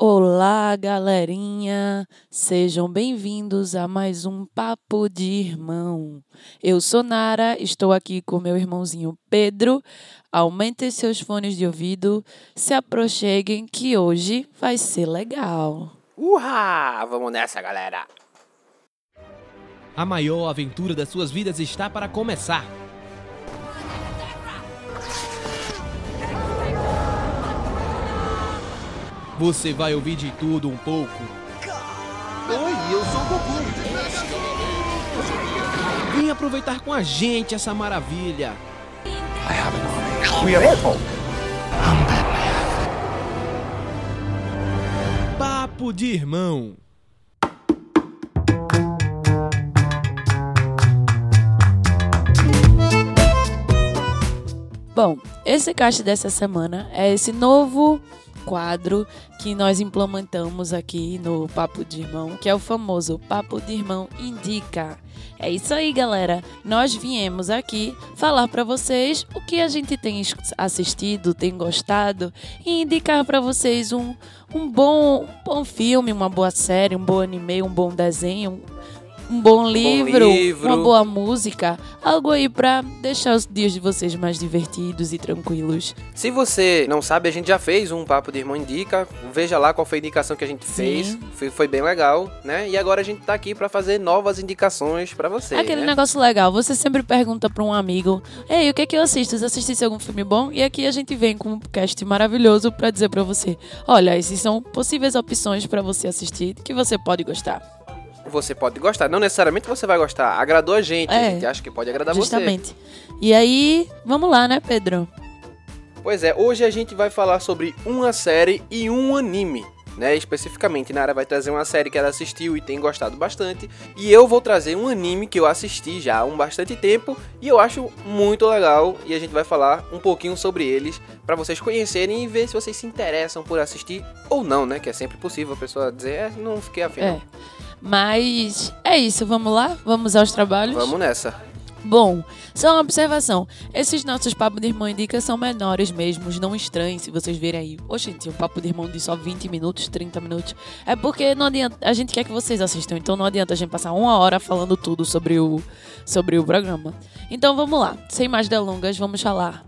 Olá, galerinha! Sejam bem-vindos a mais um Papo de Irmão. Eu sou Nara, estou aqui com meu irmãozinho Pedro. Aumentem seus fones de ouvido, se aproxeguem que hoje vai ser legal. Uhá! Vamos nessa, galera! A maior aventura das suas vidas está para começar. Você vai ouvir de tudo um pouco. Oi, eu sou o Goku. Vem aproveitar com a gente essa maravilha. We are Apple. Papo de irmão. Bom, esse cast dessa semana é esse novo quadro que nós implementamos aqui no Papo de Irmão, que é o famoso Papo de Irmão Indica. É isso aí, galera. Nós viemos aqui falar para vocês o que a gente tem assistido, tem gostado e indicar para vocês um, um, bom, um bom filme, uma boa série, um bom anime, um bom desenho, um bom livro, bom livro. uma boa música, algo aí pra deixar os dias de vocês mais divertidos e tranquilos. Se você não sabe, a gente já fez um Papo de Irmão Indica. Veja lá qual foi a indicação que a gente Sim. fez. Foi, bem legal, né? E agora a gente tá aqui pra fazer novas indicações pra você. Aquele né? negócio legal, você sempre pergunta pra um amigo: Ei, o que é que eu assisto? Você assistisse algum filme bom? E aqui a gente vem com um cast maravilhoso pra dizer pra você: Olha, esses são possíveis opções pra você assistir que você pode gostar. Você pode gostar, não necessariamente você vai gostar. Agradou a gente, É. a gente acha que pode agradar Justamente. E aí, vamos lá, né, Pedro? você. Pois é, hoje a gente vai falar sobre uma série e um anime. Né, especificamente, Nara vai trazer uma série que ela assistiu e tem gostado bastante. E eu vou trazer um anime que eu assisti já há um bastante tempo e eu acho muito legal. E a gente vai falar um pouquinho sobre eles para vocês conhecerem e ver se vocês se interessam por assistir ou não, né? Que é sempre possível a pessoa dizer, é, não fiquei afim. É. não." Mas é isso, vamos lá? Vamos aos trabalhos? Vamos nessa. Bom, só uma observação. Esses nossos papos de irmão indica são menores mesmo, não estranhos se vocês verem aí. Oxente, um papo de irmão de só 20 minutos, 30 minutos. É porque não adianta, a gente quer que vocês assistam, então não adianta a gente passar uma hora falando tudo sobre o, sobre o programa. Então vamos lá, sem mais delongas, vamos falar.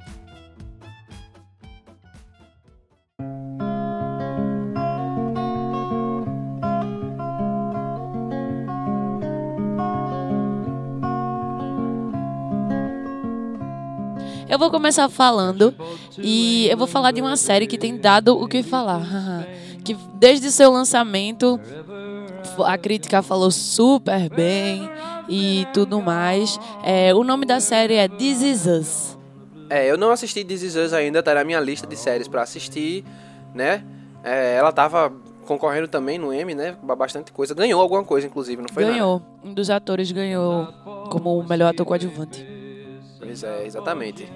Eu vou começar falando e eu vou falar de uma série que tem dado o que falar. que desde seu lançamento a crítica falou super bem e tudo mais. É, o nome da série é This Is Us. É, eu não assisti This Is Us ainda, tá na minha lista de séries pra assistir, né? É, ela tava concorrendo também no M, né? Ba- Bastante coisa. Ganhou alguma coisa, inclusive, não foi nada? ganhou. Um dos atores ganhou como o melhor ator coadjuvante. Pois é, exatamente.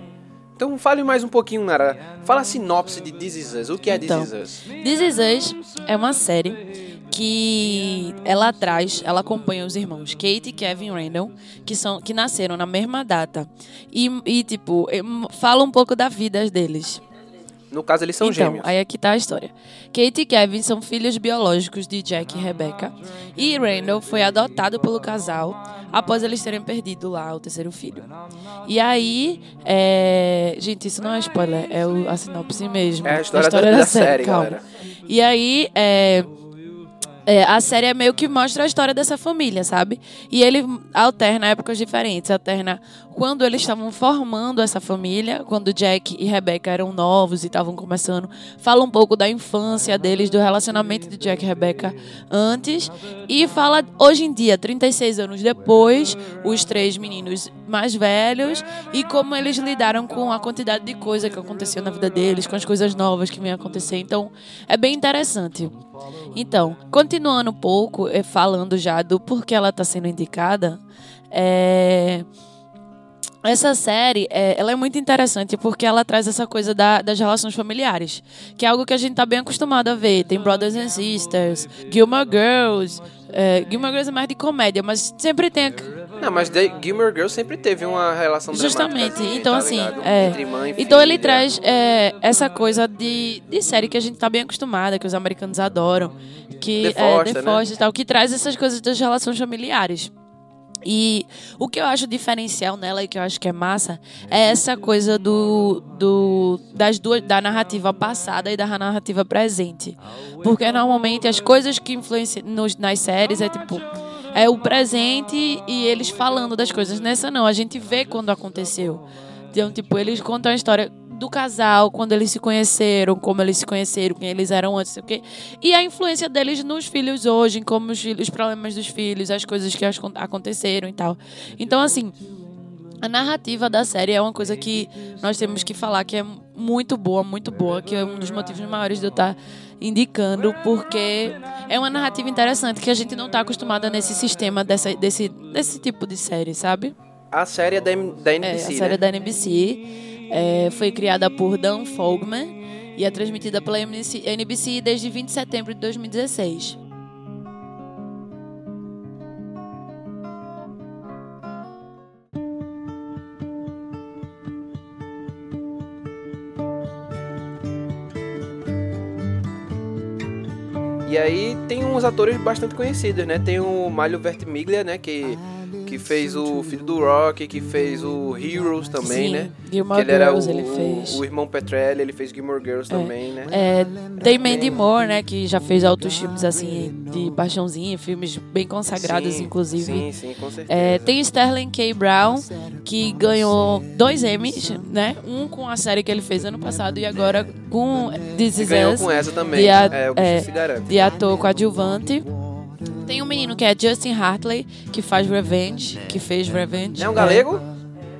Então fale mais um pouquinho, Nara. Fala a sinopse de This Is Us. O que é Então. This Is Us? This Is Us é uma série que ela traz, ela acompanha os irmãos Kate e Kevin Randall, que são que nasceram na mesma data. E, e, tipo, em- fala um pouco da vida deles. No caso, eles são então, gêmeos. aí aqui tá a história. Kate e Kevin são filhos biológicos de Jack e Rebecca. E Randall foi adotado pelo casal após eles terem perdido lá o terceiro filho. E aí, é... gente, isso não é spoiler, é o- a sinopse mesmo. É a história da- da série, calma. galera. E aí, é... É, a série é meio que mostra a história dessa família, sabe? E ele alterna épocas diferentes. Alterna quando eles estavam formando essa família, quando Jack e Rebecca eram novos e estavam começando. Fala um pouco da infância deles, do relacionamento de Jack e Rebecca antes. E fala hoje em dia, 36 anos depois, os três meninos mais velhos e como eles lidaram com a quantidade de coisa que aconteceu na vida deles, com as coisas novas que vêm acontecer. Então, é bem interessante. Então, continuando um pouco, eh, falando já do porquê ela está sendo indicada, é... essa série é, ela é muito interessante porque ela traz essa coisa da- das relações familiares, que é algo que a gente está bem acostumado a ver. Tem Brothers and Sisters, Gilmore Girls. É, Gilmore Girls é mais de comédia, mas sempre tem. Não, mas The Gilmore Girls sempre teve uma relação Justamente. dramaticazinha, Então, tá assim, é. Entre mãe e Então ele traz é, essa coisa de, de série que a gente tá bem acostumada, que os americanos adoram, que The é Foster, The né? Foster e tal, que traz essas coisas das relações familiares. E o que eu acho diferencial nela e que eu acho que é massa é essa coisa do, do das duas da narrativa passada e da narrativa presente. Porque normalmente as coisas que influenciam nos, nas séries é tipo é o presente e eles falando das coisas. Nessa não, a gente vê quando aconteceu. Então, tipo, eles contam a história do casal, quando eles se conheceram, como eles se conheceram, quem eles eram antes, sei o quê. E a influência deles nos filhos hoje, em como os, filhos, os problemas dos filhos, as coisas que aconteceram e tal. Então, assim, a narrativa da série é uma coisa que nós temos que falar que é muito boa, muito boa, que é um dos motivos maiores de eu estar indicando, porque é uma narrativa interessante que a gente não está acostumada nesse sistema dessa, desse, desse tipo de série, sabe? A série é da, da É, NBC, a série né? da NBC é, foi criada por Dan Fogman e é transmitida pela NBC desde 20 de setembro de 2016. E aí tem uns atores bastante conhecidos, né? Tem o Malio Vertimiglia, né? Que, que fez o filho do Rock, que fez o Heroes também, Sim, né? Gilmore que ele era Girls o, ele fez. o irmão Petrelli, ele fez Gilmore Girls também, né? É, tem Mandy Moore, né, que já fez outros filmes assim de paixãozinha, filmes bem consagrados, Sim, inclusive. Sim, sim, com certeza. É, tem Sterling K. Brown, que ganhou dois Emmys, né? Um com a série que ele fez ano passado e agora com This Is ganhou Us, com essa também. de a- é, o é, se garante. de ator coadjuvante. Tem um menino que é Justin Hartley, que faz Revenge, que fez Revenge. É um galego?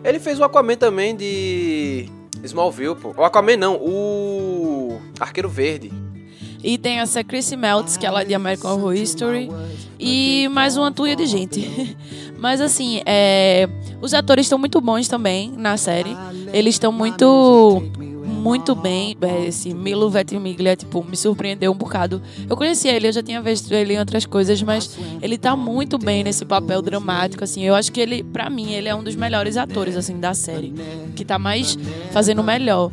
Ele fez o Aquaman também de Smallville, pô. O Aquaman não, o Arqueiro Verde. E tem essa Chrissy Meltz, que ela é de American Horror History. E mais uma tuia de gente. Mas assim, é, os atores estão muito bons também na série. Eles estão muito muito bem. É, Esse Milo Ventimiglia, tipo, me surpreendeu um bocado. Eu conhecia ele, eu já tinha visto ele em outras coisas, mas ele tá muito bem nesse papel dramático, assim. Eu acho que ele, pra mim, ele é um dos melhores atores, assim, da série. Que tá mais fazendo melhor.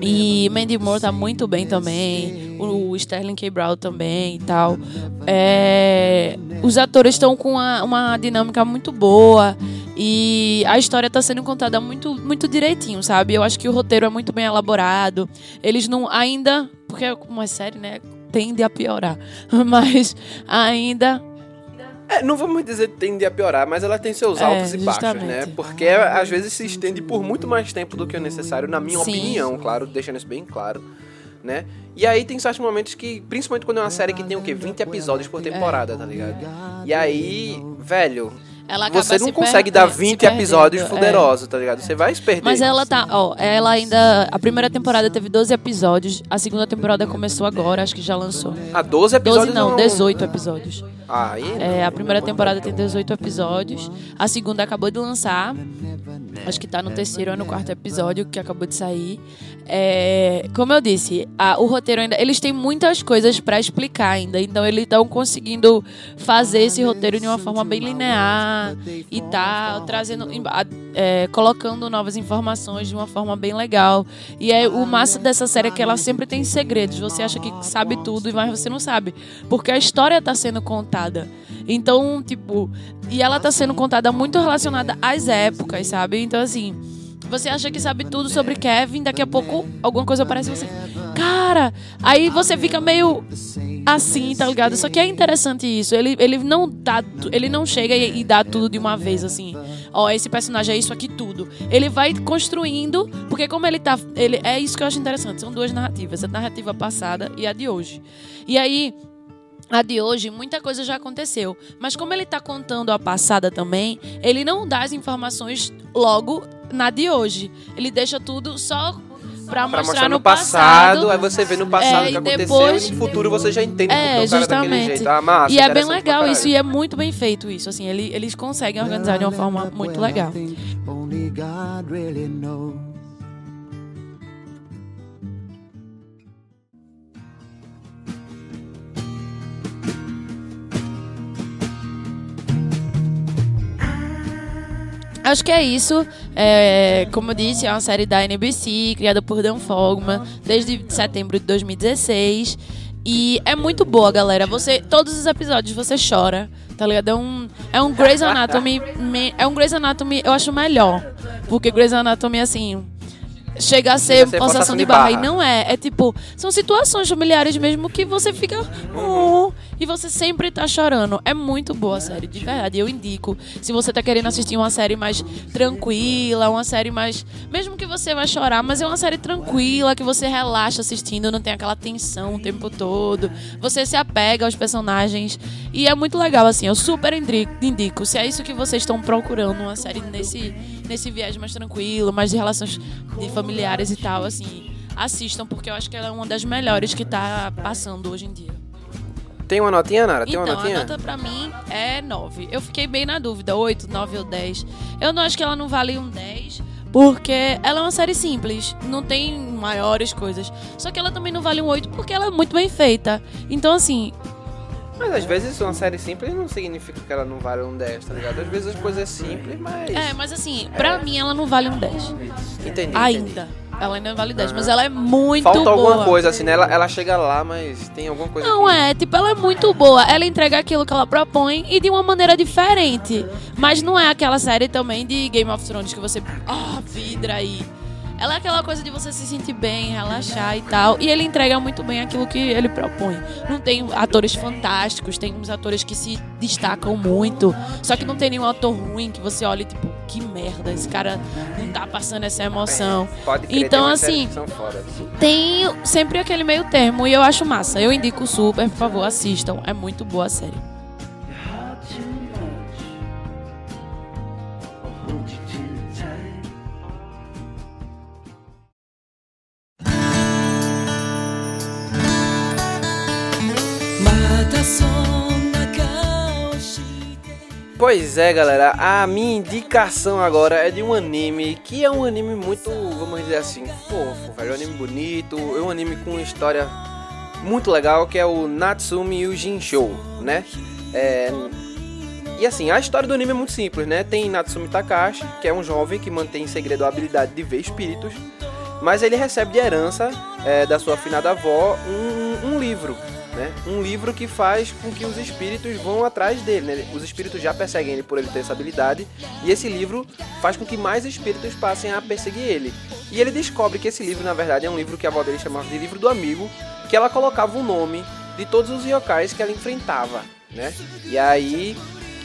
E Mandy Moore tá muito bem também. O Sterling K. Brown também e tal. É, os atores estão com uma, uma dinâmica muito boa. E a história tá sendo contada muito, muito direitinho, sabe? Eu acho que o roteiro é muito bem elaborado. Eles não ainda. Porque como é série, né? Tende a piorar. Mas ainda É, não vamos dizer que tende a piorar, mas ela tem seus É, altos e baixos, né? Porque às vezes se estende por muito mais tempo do que o necessário, na minha Sim. opinião, claro, deixando isso bem claro, né? E aí tem certos momentos que, principalmente quando é uma série que tem o quê? 20 episódios por temporada, tá ligado? E aí, velho, ela acaba você não se consegue dar se 20 perdendo, episódios é. fuderosos, tá ligado? Você vai se perder. Mas ela tá, ó, ela ainda. A primeira temporada teve 12 episódios, a segunda temporada começou agora, acho que já lançou. Ah, 12 episódios 12 não, 18 episódios. Ah, aí... É, a primeira temporada tem 18 episódios, a segunda acabou de lançar. Acho que tá no terceiro ou no quarto episódio que acabou de sair. É, como eu disse, a- o roteiro ainda. Eles têm muitas coisas pra explicar ainda. Então eles estão conseguindo fazer esse roteiro de uma forma bem linear e tal, trazendo. é, colocando novas informações de uma forma bem legal. E é o massa dessa série é que ela sempre tem segredos. Você acha que sabe tudo, mas você não sabe. Porque a história tá sendo contada. Então, tipo, e ela tá sendo contada muito relacionada às épocas, sabe? Então, assim, você acha que sabe tudo sobre Kevin, daqui a pouco alguma coisa aparece você. Cara! Aí você fica meio assim, tá ligado? Só que é interessante isso. Ele, ele não dá. Ele não chega e, e dá tudo de uma vez, assim. Ó, esse personagem é isso aqui tudo. Ele vai construindo, porque como ele tá. Ele, é isso que eu acho interessante. São duas narrativas, a narrativa passada e a de hoje. E aí. A de hoje, muita coisa já aconteceu. Mas como ele tá contando a passada também, ele não dá as informações logo na de hoje. Ele deixa tudo só pra, Pra mostrar, no passado, passado. aí você vê no passado É, o que aconteceu depois- e no futuro você já entende É, o cara é daquele justamente. jeito. Ah, massa, e é bem legal isso, e é muito bem feito isso. Assim, ele- eles conseguem organizar de uma forma muito legal. Acho que é isso. É, como eu disse, é uma série da NBC, criada por Dan Fogman, desde setembro de 2016. E é muito boa, galera. Você, todos os episódios você chora, tá ligado? É um, é um Grey's Anatomy, é um Grey's Anatomy, eu acho melhor, porque Grey's Anatomy assim chega a ser ser de barra. E não é. É tipo, são situações familiares mesmo que você fica. "Oh", e você sempre tá chorando. É muito boa a série, de verdade. Eu indico. Se você tá querendo assistir uma série mais tranquila, uma série mais. Mesmo que você vai chorar, mas é uma série tranquila, que você relaxa assistindo, não tem aquela tensão o tempo todo. Você se apega aos personagens. E é muito legal, assim. Eu super indi- indico. Se é isso que vocês estão procurando, uma série nesse, nesse viés mais tranquilo, mais de relações de familiares e tal, assim, assistam, porque eu acho que ela é uma das melhores que tá passando hoje em dia. Tem uma notinha, Nara? Tem uma Então, a notinha? nota pra mim é 9. Eu fiquei bem na dúvida, 8, 9 ou 10. Eu não acho que ela não vale um 10, porque ela é uma série simples, não tem maiores coisas. Só que ela também não vale um 8 porque ela é muito bem feita. Então, assim, Mas às vezes uma série simples não significa que ela não vale um 10, tá ligado? Às vezes as coisas é simples, mas. é, mas assim, pra mim ela não vale um 10. Entendi. entendi. Ainda. Ela ainda não vale 10, mas ela é muito Falta boa. alguma coisa, assim, né? Ela, ela chega lá, mas tem alguma coisa. Não que- é, tipo, ela é muito boa. Ela entrega aquilo que ela propõe e de uma maneira diferente. Mas não é aquela série também de Game of Thrones que você, ah, vidra aí. Ela é aquela coisa de você se sentir bem, relaxar e tal. E ele entrega muito bem aquilo que ele propõe. Não tem atores fantásticos, tem uns atores que se destacam muito. Só que não tem nenhum ator ruim que você olhe, tipo, que merda, esse cara não tá passando essa emoção. Pode crer, Então, assim, fodas. tem sempre aquele meio termo e eu acho massa. Eu indico super, por favor, assistam. É muito boa a série. Pois é, galera, a minha indicação agora é de um anime que é um anime muito, vamos dizer assim, fofo, velho. Um anime bonito, é um anime com uma história muito legal que é o Natsumi Yujinshou, né? É, E assim, a história do anime é muito simples, né? Tem Natsumi Takashi, que é um jovem que mantém em segredo a habilidade de ver espíritos, mas ele recebe de herança é, da sua afinada avó um, um livro, né? Um livro que faz com que os espíritos vão atrás dele, né? Os espíritos já perseguem ele por ele ter essa habilidade, e esse livro faz com que mais espíritos passem a perseguir ele. E ele descobre que esse livro, na verdade, é um livro que a avó dele chamava de livro do amigo, que ela colocava o nome de todos os yokais que ela enfrentava, né? E aí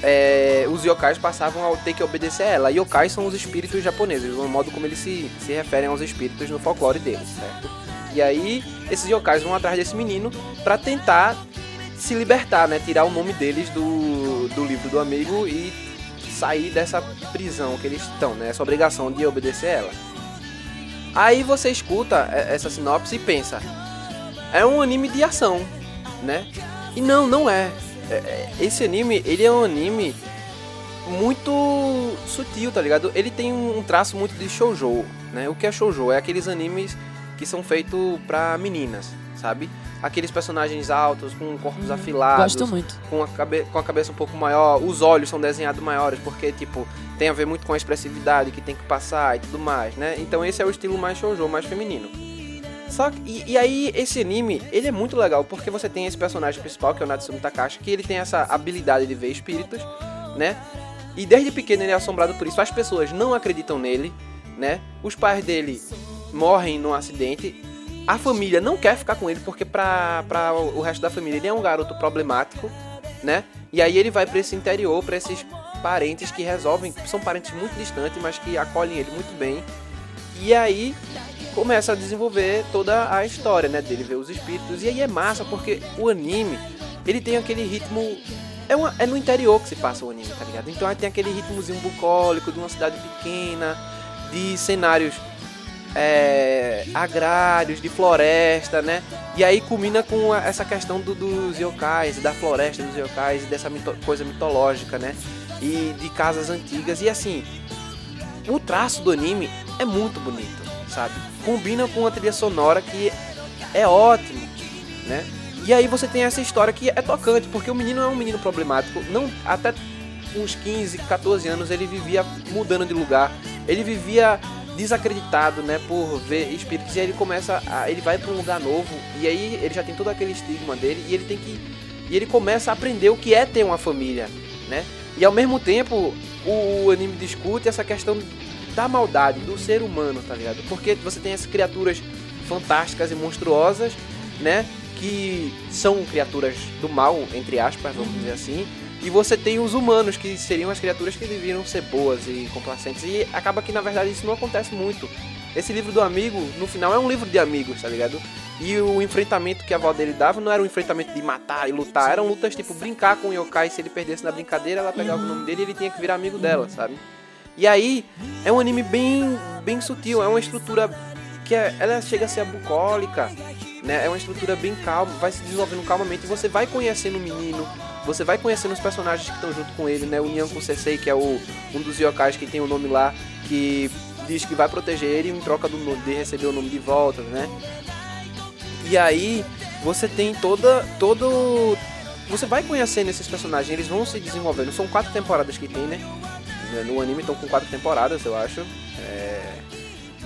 é, os yokais passavam a ter que obedecer a ela. Yokais são os espíritos japoneses, o modo como eles se, se referem aos espíritos no folclore deles, certo? E aí esses yokais vão atrás desse menino pra tentar se libertar, né? Tirar o nome deles do, do livro do amigo e sair dessa prisão que eles estão, né? Essa obrigação de obedecer ela. Aí você escuta essa sinopse e pensa, é um anime de ação, né? E não, não é. É, é, Esse anime, ele é um anime muito sutil, tá ligado? Ele tem um traço muito de shoujo, né? O que é shoujo? É aqueles animes que são feitos pra meninas, sabe? Aqueles personagens altos, com corpos afilados, Gosto muito. com a, cabe com a cabeça um pouco maior, os olhos são desenhados maiores, porque, tipo, tem a ver muito com a expressividade que tem que passar e tudo mais, né? Então esse é o estilo mais shoujo, mais feminino. Só que, e, e aí, esse anime, ele é muito legal, porque você tem esse personagem principal, que é o Natsumi Takashi, que ele tem essa habilidade de ver espíritos, né? E desde pequeno ele é assombrado por isso. As pessoas não acreditam nele, né? Os pais dele morrem num acidente. A família não quer ficar com ele, porque pra o resto da família ele é um garoto problemático, né? E aí ele vai pra esse interior, pra esses parentes que resolvem, são parentes muito distantes, mas que acolhem ele muito bem. E aí começa a desenvolver toda a história, né, dele ver os espíritos. E aí é massa porque o anime, ele tem aquele ritmo é, uma- é no interior que se passa o anime, tá ligado? Então aí tem aquele ritmozinho bucólico de uma cidade pequena, de cenários é, agrários, de floresta, né? E aí culmina com essa questão do- dos yokais, da floresta dos yokais, dessa mito- coisa mitológica, né? E de casas antigas. E assim, o traço do anime é muito bonito, sabe? Combina com a trilha sonora que é ótimo, né? E aí você tem essa história que é tocante, porque o menino é um menino problemático, não até uns 15, 14 anos, ele vivia mudando de lugar. Ele vivia desacreditado, né, por ver espíritos. E aí ele começa, a, ele vai para um lugar novo e aí ele já tem todo aquele estigma dele e ele tem que e ele começa a aprender o que é ter uma família, né? E ao mesmo tempo, o anime discute essa questão da maldade do ser humano, tá ligado? Porque você tem essas criaturas fantásticas e monstruosas, né? Que são criaturas do mal, entre aspas, vamos dizer assim. E você tem os humanos, que seriam as criaturas que deveriam ser boas e complacentes. E acaba que, na verdade, isso não acontece muito. Esse livro do amigo, no final, é um livro de amigos, tá ligado? E o enfrentamento que a avó dele dava não era um enfrentamento de matar e lutar, eram lutas tipo brincar com o yokai. Se ele perdesse na brincadeira, ela pegava o nome dele e ele tinha que virar amigo dela, sabe? E aí, é um anime bem, bem sutil, é uma estrutura que é, ela chega a ser bucólica, né? É uma estrutura bem calma, vai se desenvolvendo calmamente e você vai conhecendo o menino, você vai conhecendo os personagens que estão junto com ele, né? O Nyanko Sensei, que é o, um dos yokais que tem o nome lá, que diz que vai proteger ele em troca do, de receber o nome de volta, né? E aí você tem toda todo você vai conhecendo esses personagens, eles vão se desenvolvendo. São quatro temporadas que tem, né? No anime estão com quatro temporadas, eu acho. É...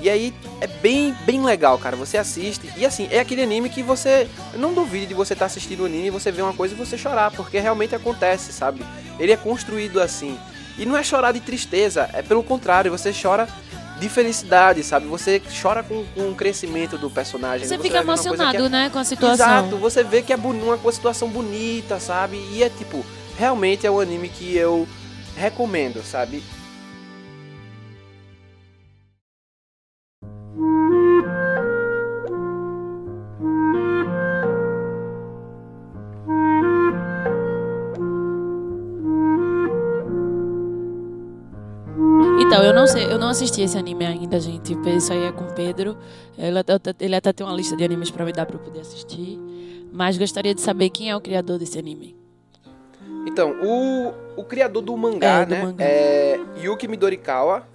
E aí é bem, bem legal, cara. Você assiste. E assim, é aquele anime que você. Não duvide de você estar tá assistindo o anime e você ver uma coisa e você chorar, porque realmente acontece, sabe? Ele é construído assim. E não é chorar de tristeza, é pelo contrário, você chora de felicidade, sabe? Você chora com, com o crescimento do personagem. Você, você fica emocionado, é... né, com a situação. Exato, você vê que é uma, uma situação bonita, sabe? E é tipo, realmente é um anime que eu recomendo, sabe? Assisti esse anime ainda, gente. Isso aí é com o Pedro. Ele até, ele até tem uma lista de animes para me dar para eu poder assistir. Mas gostaria de saber quem é o criador desse anime. Então, o, o criador do mangá, é, do né, mangá. é Yuki Midorikawa,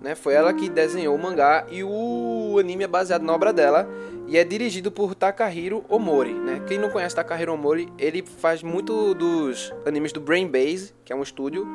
né? Foi ela que desenhou o mangá e o anime é baseado na obra dela e é dirigido por Takahiro Omori, né? Quem não conhece Takahiro Omori, ele faz muito dos animes do Brain Base, que é um estúdio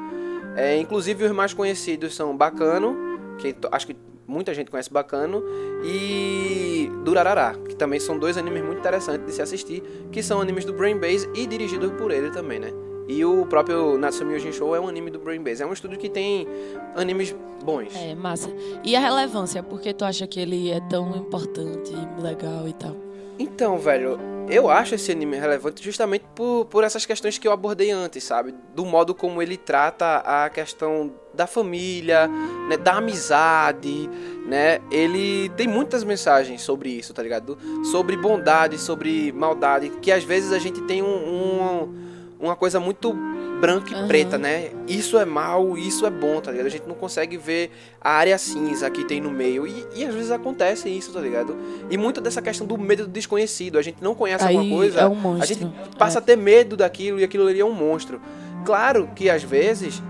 é, inclusive os mais conhecidos são Bacano, que acho que muita gente conhece Bacano, e Durarará, que também são dois animes muito interessantes de se assistir, que são animes do Brain Base e dirigidos por ele também, né? E o próprio Natsumi Yojin Show é um anime do Brain Base. É um estúdio que tem animes bons. É, massa. E a relevância? Por que tu acha que ele é tão importante, legal e tal? Então, velho, eu acho esse anime relevante justamente por, por essas questões que eu abordei antes, sabe? Do modo como ele trata a questão da família, né? Da amizade, né? Ele tem muitas mensagens sobre isso, tá ligado? Sobre bondade, sobre maldade, que às vezes a gente tem um, um uma coisa muito branca e uhum. preta, né? Isso é mal, isso é bom, tá ligado? A gente não consegue ver a área cinza que tem no meio. E, e às vezes acontece isso, tá ligado? E muito dessa questão do medo do desconhecido. A gente não conhece Aí alguma coisa, é um monstro. a gente passa é. a ter medo daquilo e aquilo ali é um monstro. Claro que às vezes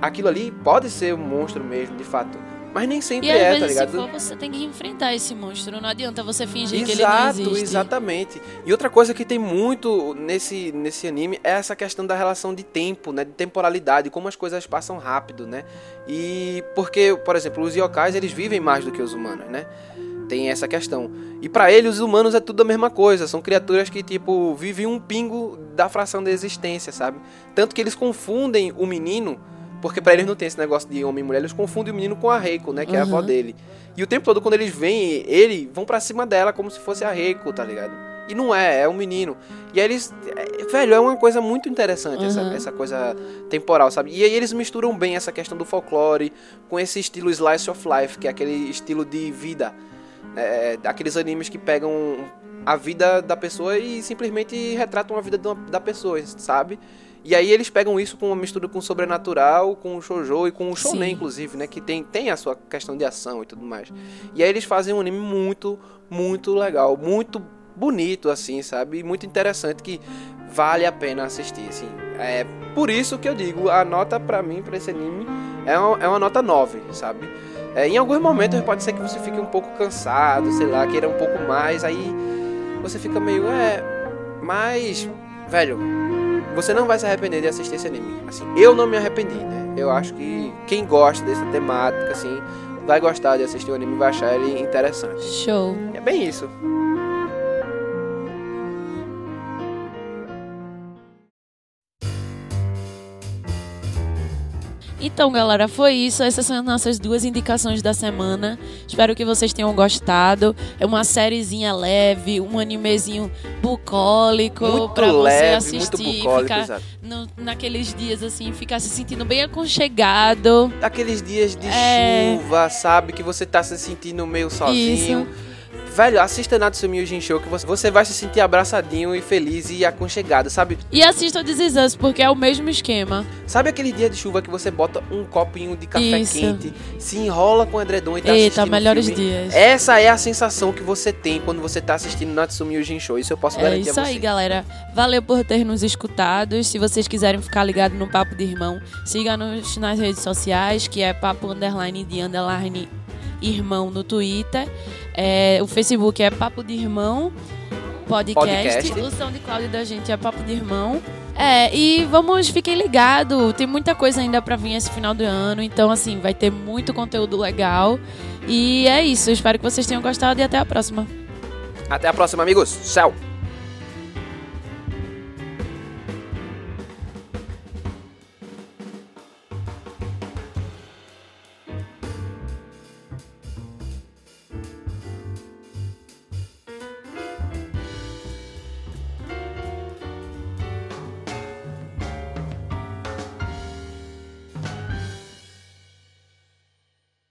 aquilo ali pode ser um monstro mesmo, de fato. Mas nem sempre e é, tá ligado? Se for, você tem que enfrentar esse monstro. Não adianta você fingir Exato, que ele não existe. Exatamente. E outra coisa que tem muito nesse, nesse anime é essa questão da relação de tempo, né? De temporalidade, como as coisas passam rápido, né? E porque, por exemplo, os yokais, eles vivem mais do que os humanos, né? Tem essa questão. E para eles, os humanos é tudo a mesma coisa. São criaturas que, tipo, vivem um pingo da fração da existência, sabe? Tanto que eles confundem o menino porque para eles não tem esse negócio de homem e mulher, eles confundem o menino com a Reiko, né? Que uhum. é a avó dele. E o tempo todo, quando eles veem ele, vão para cima dela como se fosse a Reiko, tá ligado? E não é, é um menino. E aí eles. É, velho, é uma coisa muito interessante uhum. essa, essa coisa temporal, sabe? E aí eles misturam bem essa questão do folclore com esse estilo slice of life, que é aquele estilo de vida. É, aqueles animes que pegam a vida da pessoa e simplesmente retratam a vida da pessoa, sabe? E aí eles pegam isso com uma mistura com o sobrenatural, com o shoujo e com o shonen, Sim. inclusive, né? Que tem, tem a sua questão de ação e tudo mais. E aí eles fazem um anime muito, muito legal, muito bonito, assim, sabe? E muito interessante que vale a pena assistir, assim. É por isso que eu digo, a nota para mim, para esse anime, é uma, é uma nota 9, sabe? É, em alguns momentos pode ser que você fique um pouco cansado, sei lá, queira um pouco mais, aí você fica meio, é, mas velho, você não vai se arrepender de assistir esse anime. Assim, eu não me arrependi, né? Eu acho que quem gosta dessa temática, assim, vai gostar de assistir o anime e vai achar ele interessante. Show. É bem isso. Então, galera, foi isso. Essas são as nossas duas indicações da semana. Espero que vocês tenham gostado. É uma sériezinha leve, um animezinho bucólico Muito pra você leve, assistir, muito bucólico, ficar no- naqueles dias assim, ficar se sentindo bem aconchegado. Aqueles dias de É. chuva, sabe? Que você tá se sentindo meio sozinho. Isso. Velho, assista Natsumi Yujin Show que você, você vai se sentir abraçadinho e feliz e aconchegado, sabe? E assista This Is Us, porque é o mesmo esquema. Sabe aquele dia de chuva que você bota um copinho de café Isso. quente, se enrola com o edredom e tá Eita, melhores filme? dias. Essa é a sensação que você tem quando você tá assistindo Natsumi Yujin Show. Isso eu posso É garantir isso a você. aí, galera. Valeu por ter nos escutado. Se vocês quiserem ficar ligados no Papo de Irmão, siga-nos nas redes sociais, que é papo underline de underline irmão no Twitter. É, o Facebook é Papo de Irmão podcast. Podcast. O SoundCloud da gente é Papo de Irmão. É, e vamos, fiquem ligados. Tem muita coisa ainda pra vir esse final do ano. Então, assim, vai ter muito conteúdo legal. E é isso. Espero que vocês tenham gostado e até a próxima. Até a próxima, amigos. Tchau.